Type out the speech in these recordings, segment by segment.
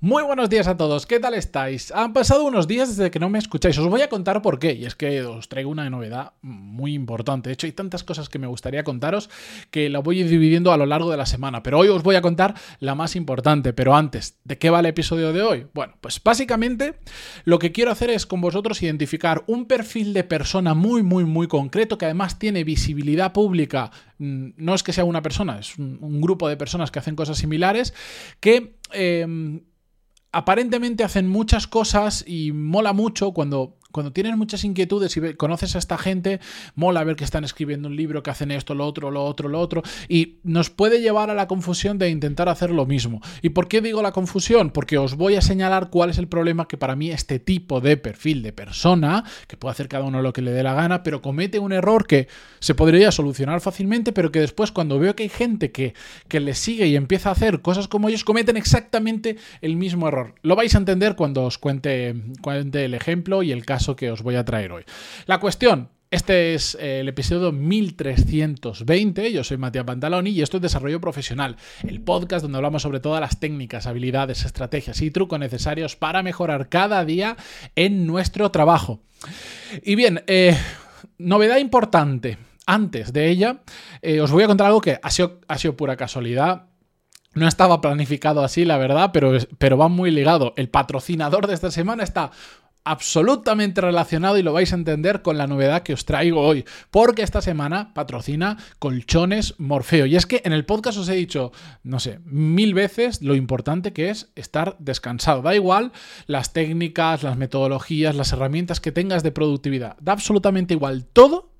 Muy buenos días a todos, ¿qué tal estáis? Han pasado unos días desde que no me escucháis, os voy a contar por qué, y es que os traigo una novedad muy importante. De hecho, hay tantas cosas que me gustaría contaros que la voy a ir dividiendo a lo largo de la semana, pero hoy os voy a contar la más importante. Pero antes, ¿de qué va el episodio de hoy? Bueno, pues básicamente lo que quiero hacer es con vosotros identificar un perfil de persona muy, muy, muy concreto que además tiene visibilidad pública. Mm, no es que sea una persona, es un, grupo de personas que hacen cosas similares que... Em, aparentemente hacen muchas cosas y mola mucho cuando cuando tienes muchas inquietudes y conoces a esta gente, mola ver que están escribiendo un libro, que hacen esto, lo otro, lo otro, lo otro, y nos puede llevar a la confusión de intentar hacer lo mismo. ¿Y por qué digo la confusión? Porque os voy a señalar cuál es el problema que para mí este tipo de perfil de persona, que puede hacer cada uno lo que le dé la gana, pero comete un error que se podría solucionar fácilmente, pero que después cuando veo que hay gente que, que le sigue y empieza a hacer cosas como ellos, cometen exactamente el mismo error. Lo vais a entender cuando os cuente, cuente el ejemplo y el caso que os voy a traer hoy. La cuestión, este es eh, el episodio 1320. Yo soy Matías Pantaloni y esto es Desarrollo Profesional, el podcast donde hablamos sobre todas las técnicas, habilidades, estrategias y trucos necesarios para mejorar cada día en nuestro trabajo. Y bien, eh, novedad importante. Antes de ella, eh, os voy a contar algo que ha sido, ha sido pura casualidad. No estaba planificado así, la verdad, pero, pero va muy ligado. El patrocinador de esta semana está absolutamente relacionado y lo vais a entender con la novedad que os traigo hoy, porque esta semana patrocina Colchones Morfeo. Y es que en el podcast os he dicho, no sé, mil veces lo importante que es estar descansado. Da igual las técnicas, las metodologías, las herramientas que tengas de productividad. Da absolutamente igual todo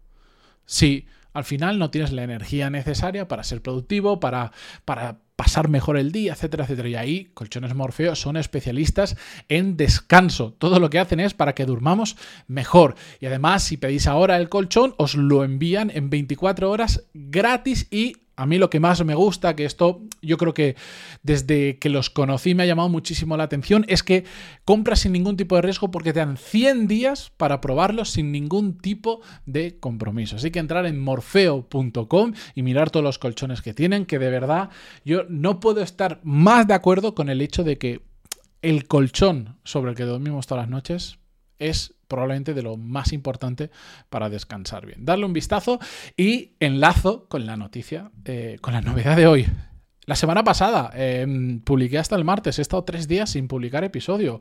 si al final no tienes la energía necesaria para ser productivo, para, para pasar mejor el día, etcétera, etcétera. Y ahí Colchones Morfeo son especialistas en descanso. Todo lo que hacen es para que durmamos mejor. Y además, si pedís ahora el colchón, os lo envían en 24 horas gratis y a mí lo que más me gusta, que esto yo creo que desde que los conocí me ha llamado muchísimo la atención, es que compras sin ningún tipo de riesgo porque te dan 100 días para probarlos sin ningún tipo de compromiso. Así que entrar en morfeo.com y mirar todos los colchones que tienen, que de verdad yo no puedo estar más de acuerdo con el hecho de que el colchón sobre el que dormimos todas las noches es probablemente de lo más importante para descansar bien. Darle un vistazo y enlazo con la noticia, eh, con la novedad de hoy. La semana pasada em, publiqué hasta el martes, he estado tres días sin publicar episodio.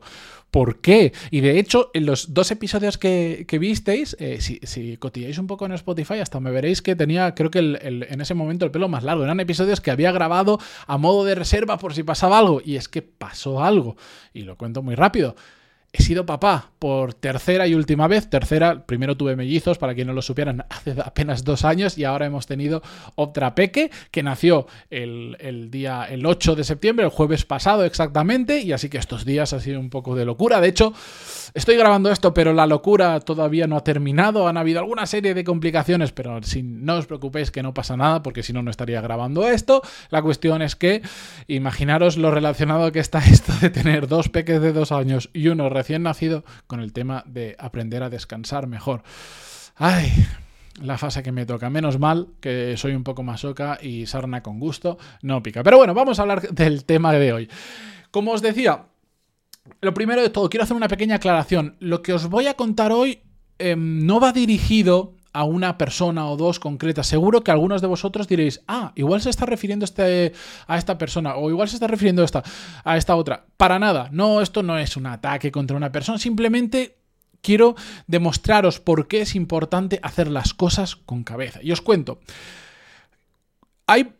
¿Por qué? Y de hecho, en los dos episodios que, visteis, eh, si, si, cotilláis un poco en Spotify, hasta me veréis que tenía, creo que en ese momento el pelo más largo. Eran episodios que había grabado a modo de reserva por si pasaba algo. Y es que pasó algo. Y lo cuento muy rápido. He sido papá por tercera y última vez. Tercera, primero tuve mellizos, para quien no lo supieran, hace apenas dos años y ahora hemos tenido otra peque que nació el, día, el 8 de septiembre, el jueves pasado exactamente, y así que estos días ha sido un poco de locura. De hecho, estoy grabando esto, pero la locura todavía no ha terminado. Han habido alguna serie de complicaciones, pero si no os preocupéis que no pasa nada, porque si no, no estaría grabando esto. La cuestión es que, imaginaros lo relacionado que está esto de tener dos peques de dos años y uno recién nacido con el tema de aprender a descansar mejor. Ay, la fase que me toca. Menos mal que soy un poco masoca y sarna con gusto no pica. Pero bueno, vamos a hablar del tema de hoy. Como os decía, lo primero de todo, quiero hacer una pequeña aclaración. Lo que os voy a contar hoy em, no va dirigido a una persona o dos concretas. Seguro que algunos de vosotros diréis, ah, igual se está refiriendo este, a esta persona o igual se está refiriendo a esta, a esta otra. Para nada, no, esto no es un ataque contra una persona, simplemente quiero demostraros por qué es importante hacer las cosas con cabeza. Y os cuento. Hay,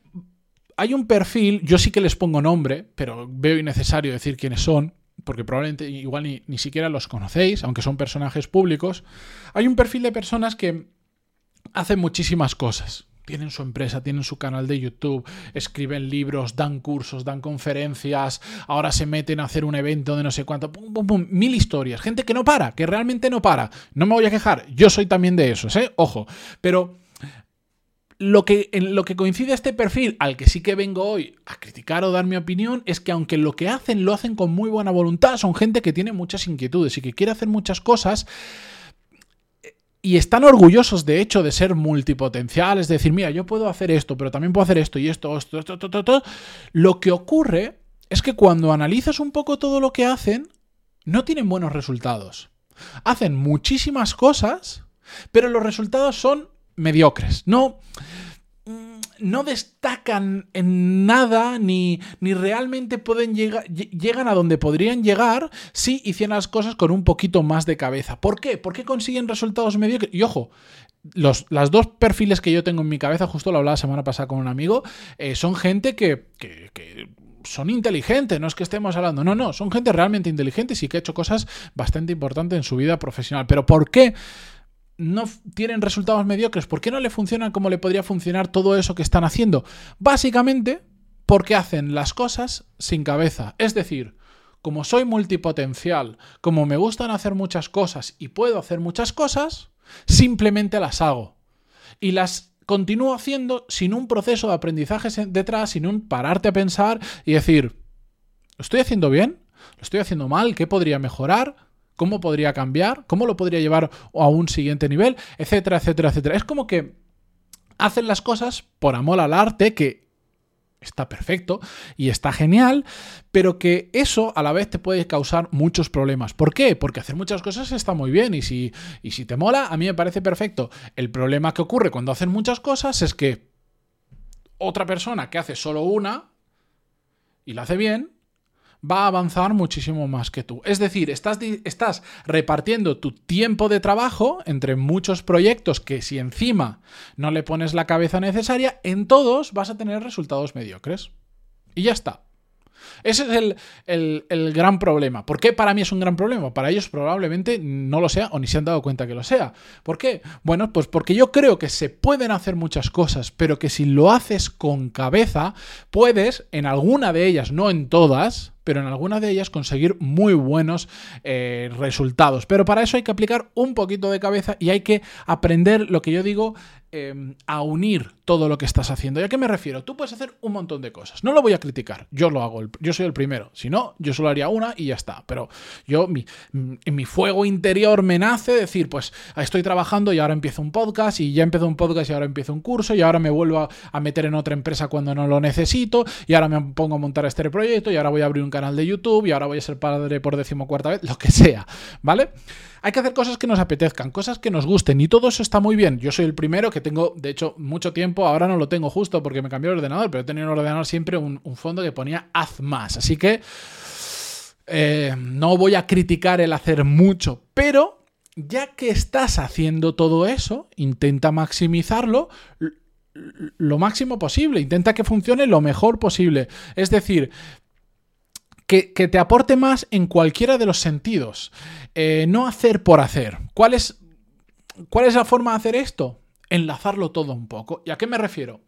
hay un perfil, yo sí que les pongo nombre, pero veo innecesario decir quiénes son, porque probablemente igual ni, ni siquiera los conocéis, aunque son personajes públicos. Hay un perfil de personas que hacen muchísimas cosas. Tienen su empresa, tienen su canal de YouTube, escriben libros, dan cursos, dan conferencias, ahora se meten a hacer un evento de no sé cuánto, mil historias. Gente que no para, que realmente no para. No me voy a quejar, yo soy también de esos, ¿eh? Ojo. Pero lo que, lo que coincide este perfil, al que sí que vengo hoy a criticar o dar mi opinión, es que aunque lo que hacen lo hacen con muy buena voluntad, son gente que tiene muchas inquietudes y que quiere hacer muchas cosas, y están orgullosos, de hecho, de ser multipotenciales, de decir, mira, yo puedo hacer esto, pero también puedo hacer esto y esto, esto, esto, esto, esto. Lo que ocurre es que cuando analizas un poco todo lo que hacen, no tienen buenos resultados. Hacen muchísimas cosas, pero los resultados son mediocres. No, mm, no destacan en nada ni, ni realmente pueden llegar, llegan a donde podrían llegar si hicieran las cosas con un poquito más de cabeza. ¿Por qué? ¿Por qué consiguen resultados mediocres? Y ojo, los las dos perfiles que yo tengo en mi cabeza, justo lo hablaba la semana pasada con un amigo, eh, son gente que, que, que son inteligentes, no es que estemos hablando, no, no, son gente realmente inteligente y que ha hecho cosas bastante importantes en su vida profesional. Pero ¿por qué? No tienen resultados mediocres? ¿Por qué no le funcionan como le podría funcionar todo eso que están haciendo? Básicamente porque hacen las cosas sin cabeza. Es decir, como soy multipotencial, como me gustan hacer muchas cosas y puedo hacer muchas cosas, simplemente las hago. Y las continúo haciendo sin un proceso de aprendizaje detrás, sin un pararte a pensar y decir, ¿lo estoy haciendo bien? ¿Lo estoy haciendo mal? ¿Qué podría mejorar? ¿Cómo podría cambiar? ¿Cómo lo podría llevar a un siguiente nivel? Etcétera, etcétera, etcétera. Es como que hacen las cosas por amor al arte, que está perfecto y está genial, pero que eso a la vez te puede causar muchos problemas. ¿Por qué? Porque hacer muchas cosas está muy bien y si, y si te mola, a mí me parece perfecto. El problema que ocurre cuando hacen muchas cosas es que otra persona que hace solo una y la hace bien, va a avanzar muchísimo más que tú. Es decir, estás, estás repartiendo tu tiempo de trabajo entre muchos proyectos que si encima no le pones la cabeza necesaria, en todos vas a tener resultados mediocres. Y ya está. Ese es el, gran problema. ¿Por qué para mí es un gran problema? Para ellos probablemente no lo sea o ni se han dado cuenta que lo sea. ¿Por qué? Bueno, pues porque yo creo que se pueden hacer muchas cosas, pero que si lo haces con cabeza, puedes, en alguna de ellas, no en todas, pero en alguna de ellas conseguir muy buenos eh, resultados. Pero para eso hay que aplicar un poquito de cabeza y hay que aprender lo que yo digo em, a unir todo lo que estás haciendo. ¿Y a qué me refiero? Tú puedes hacer un montón de cosas. No lo voy a criticar. Yo lo hago. Yo soy el primero. Si no, yo solo haría una y ya está. Pero yo, mi, en mi fuego interior me nace decir, pues estoy trabajando y ahora empiezo un podcast y ya empiezo un podcast y ahora empiezo un curso y ahora me vuelvo a, a meter en otra empresa cuando no lo necesito y ahora me pongo a montar este proyecto y ahora voy a abrir un canal de YouTube y ahora voy a ser padre por decimocuarta vez, lo que sea, ¿vale? Hay que hacer cosas que nos apetezcan, cosas que nos gusten y todo eso está muy bien. Yo soy el primero que tengo, de hecho, mucho tiempo, ahora no lo tengo justo porque me cambió el ordenador, pero he tenido en el ordenador siempre un, fondo que ponía haz más. Así que eh, no voy a criticar el hacer mucho, pero ya que estás haciendo todo eso, intenta maximizarlo lo máximo posible, intenta que funcione lo mejor posible. Es decir, que, te aporte más en cualquiera de los sentidos. Eh, no hacer por hacer. ¿Cuál es, ¿Cuál es la forma de hacer esto? Enlazarlo todo un poco. ¿Y a qué me refiero?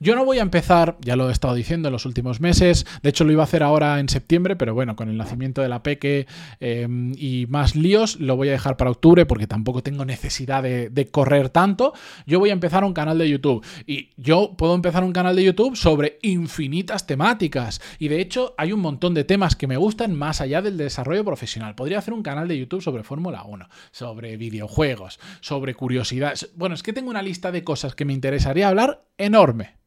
Yo no voy a empezar, ya lo he estado diciendo en los últimos meses, de hecho lo iba a hacer ahora en septiembre, pero bueno, con el nacimiento de la Peque em, y más líos, lo voy a dejar para octubre porque tampoco tengo necesidad de, de, correr tanto. Yo voy a empezar un canal de YouTube y yo puedo empezar un canal de YouTube sobre infinitas temáticas y de hecho hay un montón de temas que me gustan más allá del desarrollo profesional. Podría hacer un canal de YouTube sobre Fórmula 1, sobre videojuegos, sobre curiosidades. Bueno, es que tengo una lista de cosas que me interesaría hablar enorme.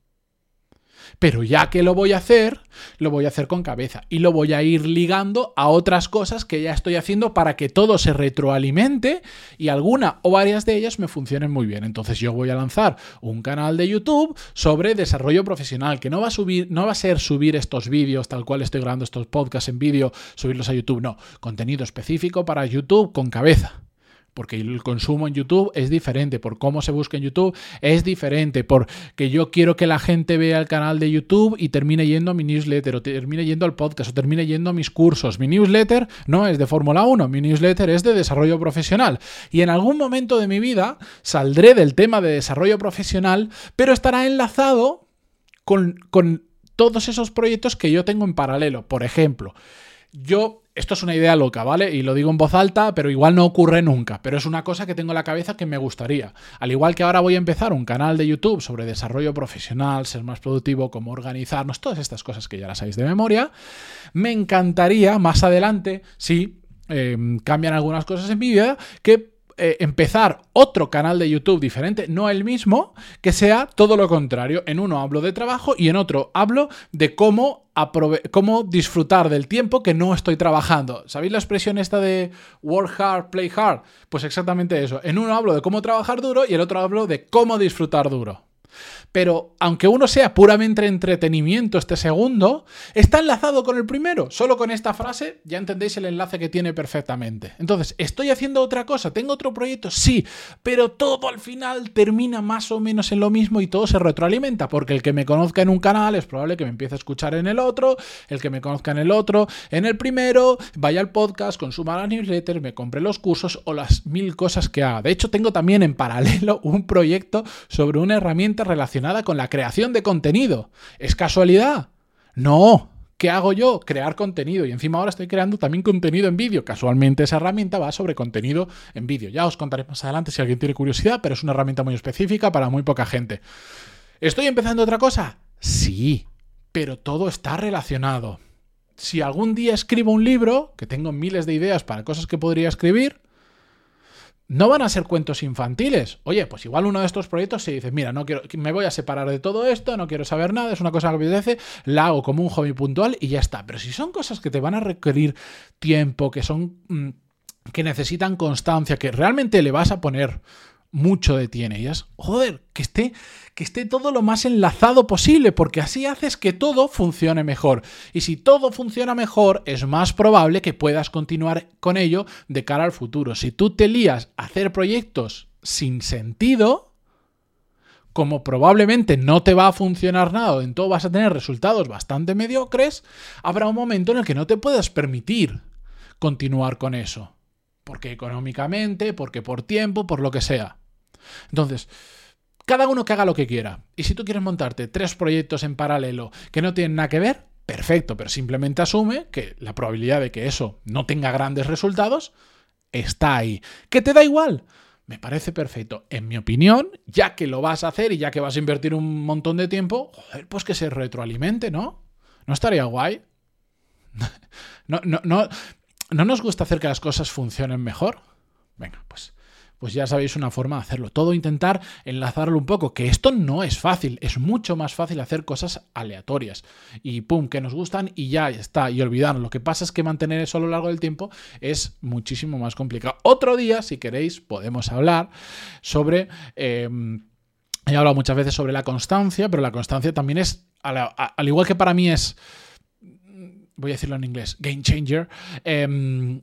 Pero ya que lo voy a hacer, lo voy a hacer con cabeza y lo voy a ir ligando a otras cosas que ya estoy haciendo para que todo se retroalimente y alguna o varias de ellas me funcionen muy bien. Entonces yo voy a lanzar un canal de YouTube sobre desarrollo profesional que no va a subir, no va a ser subir estos vídeos tal cual estoy grabando estos podcasts en vídeo, subirlos a YouTube, no, contenido específico para YouTube con cabeza porque el consumo en YouTube es diferente, por cómo se busca en YouTube es diferente, porque yo quiero que la gente vea el canal de YouTube y termine yendo a mi newsletter, o termine yendo al podcast, o termine yendo a mis cursos. Mi newsletter no es de Fórmula 1, mi newsletter es de desarrollo profesional. Y en algún momento de mi vida saldré del tema de desarrollo profesional, pero estará enlazado con, con todos esos proyectos que yo tengo en paralelo. Por ejemplo, yo esto es una idea loca, ¿vale? Y lo digo en voz alta, pero igual no ocurre nunca. Pero es una cosa que tengo en la cabeza que me gustaría. Al igual que ahora voy a empezar un canal de YouTube sobre desarrollo profesional, ser más productivo, cómo organizarnos, todas estas cosas que ya las sabéis de memoria, me encantaría más adelante, si em, cambian algunas cosas en mi vida, que eh, empezar otro canal de YouTube diferente, no el mismo, que sea todo lo contrario. En uno hablo de trabajo y en otro hablo de cómo, cómo disfrutar del tiempo que no estoy trabajando. ¿Sabéis la expresión esta de work hard, play hard? Pues exactamente eso. En uno hablo de cómo trabajar duro y en otro hablo de cómo disfrutar duro. Pero aunque uno sea puramente entretenimiento este segundo, está enlazado con el primero. Solo con esta frase ya entendéis el enlace que tiene perfectamente. Entonces, ¿estoy haciendo otra cosa? ¿Tengo otro proyecto? Sí, pero todo al final termina más o menos en lo mismo y todo se retroalimenta, porque el que me conozca en un canal es probable que me empiece a escuchar en el otro, el que me conozca en el otro, en el primero, vaya al podcast, consuma las newsletters, me compre los cursos o las mil cosas que haga. De hecho, tengo también en paralelo un proyecto sobre una herramienta relacionada con la creación de contenido. ¿Es casualidad? No. ¿Qué hago yo? Crear contenido. Y encima ahora estoy creando también contenido en vídeo. Casualmente esa herramienta va sobre contenido en vídeo. Ya os contaré más adelante si alguien tiene curiosidad, pero es una herramienta muy específica para muy poca gente. ¿Estoy empezando otra cosa? Sí, pero todo está relacionado. Si algún día escribo un libro, que tengo miles de ideas para cosas que podría escribir, no van a ser cuentos infantiles. Oye, pues igual uno de estos proyectos se dice, mira, no quiero, me voy a separar de todo esto, no quiero saber nada, es una cosa que me apetece, la hago como un hobby puntual y ya está. Pero si son cosas que te van a requerir tiempo, que son mm, que necesitan constancia, que realmente le vas a poner mucho de ti en ellas, joder, que esté, que esté todo lo más enlazado posible, porque así haces que todo funcione mejor. Y si todo funciona mejor, es más probable que puedas continuar con ello de cara al futuro. Si tú te lías a hacer proyectos sin sentido, como probablemente no te va a funcionar nada, en todo vas a tener resultados bastante mediocres, habrá un momento en el que no te puedas permitir continuar con eso. Porque económicamente, porque por tiempo, por lo que sea. Entonces, cada uno que haga lo que quiera. Y si tú quieres montarte tres proyectos en paralelo que no tienen nada que ver, perfecto, pero simplemente asume que la probabilidad de que eso no tenga grandes resultados está ahí. ¿Que te da igual? Me parece perfecto. En mi opinión, ya que lo vas a hacer y ya que vas a invertir un montón de tiempo, joder, pues que se retroalimente, ¿no? ¿No estaría guay? no, no, no, ¿No nos gusta hacer que las cosas funcionen mejor? Venga, pues pues ya sabéis una forma de hacerlo. Todo intentar enlazarlo un poco, que esto no es fácil, es mucho más fácil hacer cosas aleatorias. Y pum, que nos gustan y ya está, y olvidarlo. Lo que pasa es que mantener eso a lo largo del tiempo es muchísimo más complicado. Otro día, si queréis, podemos hablar sobre... Em, he hablado muchas veces sobre la constancia, pero la constancia también es, al, igual que para mí es voy a decirlo en inglés, game changer, eh,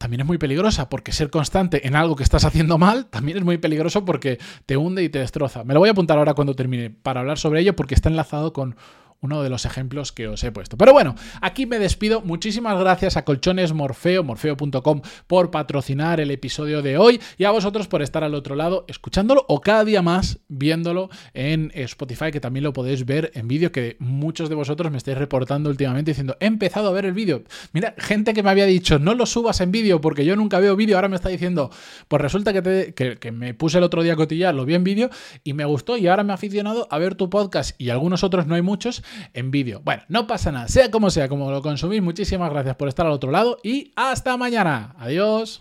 también es muy peligrosa porque ser constante en algo que estás haciendo mal también es muy peligroso porque te hunde y te destroza. Me lo voy a apuntar ahora cuando termine para hablar sobre ello porque está enlazado con uno de los ejemplos que os he puesto. Pero bueno, aquí me despido. Muchísimas gracias a Colchones Morfeo, morfeo.com, por patrocinar el episodio de hoy y a vosotros por estar al otro lado escuchándolo o cada día más viéndolo en Spotify, que también lo podéis ver en vídeo, que muchos de vosotros me estáis reportando últimamente diciendo, he empezado a ver el vídeo. Mira, gente que me había dicho, no lo subas en vídeo porque yo nunca veo vídeo, ahora me está diciendo, pues resulta que, que, me puse el otro día a cotillar, lo vi en vídeo y me gustó y ahora me he aficionado a ver tu podcast y algunos otros no hay muchos en vídeo. Bueno, no pasa nada, sea como sea, como lo consumís, muchísimas gracias por estar al otro lado y hasta mañana. Adiós.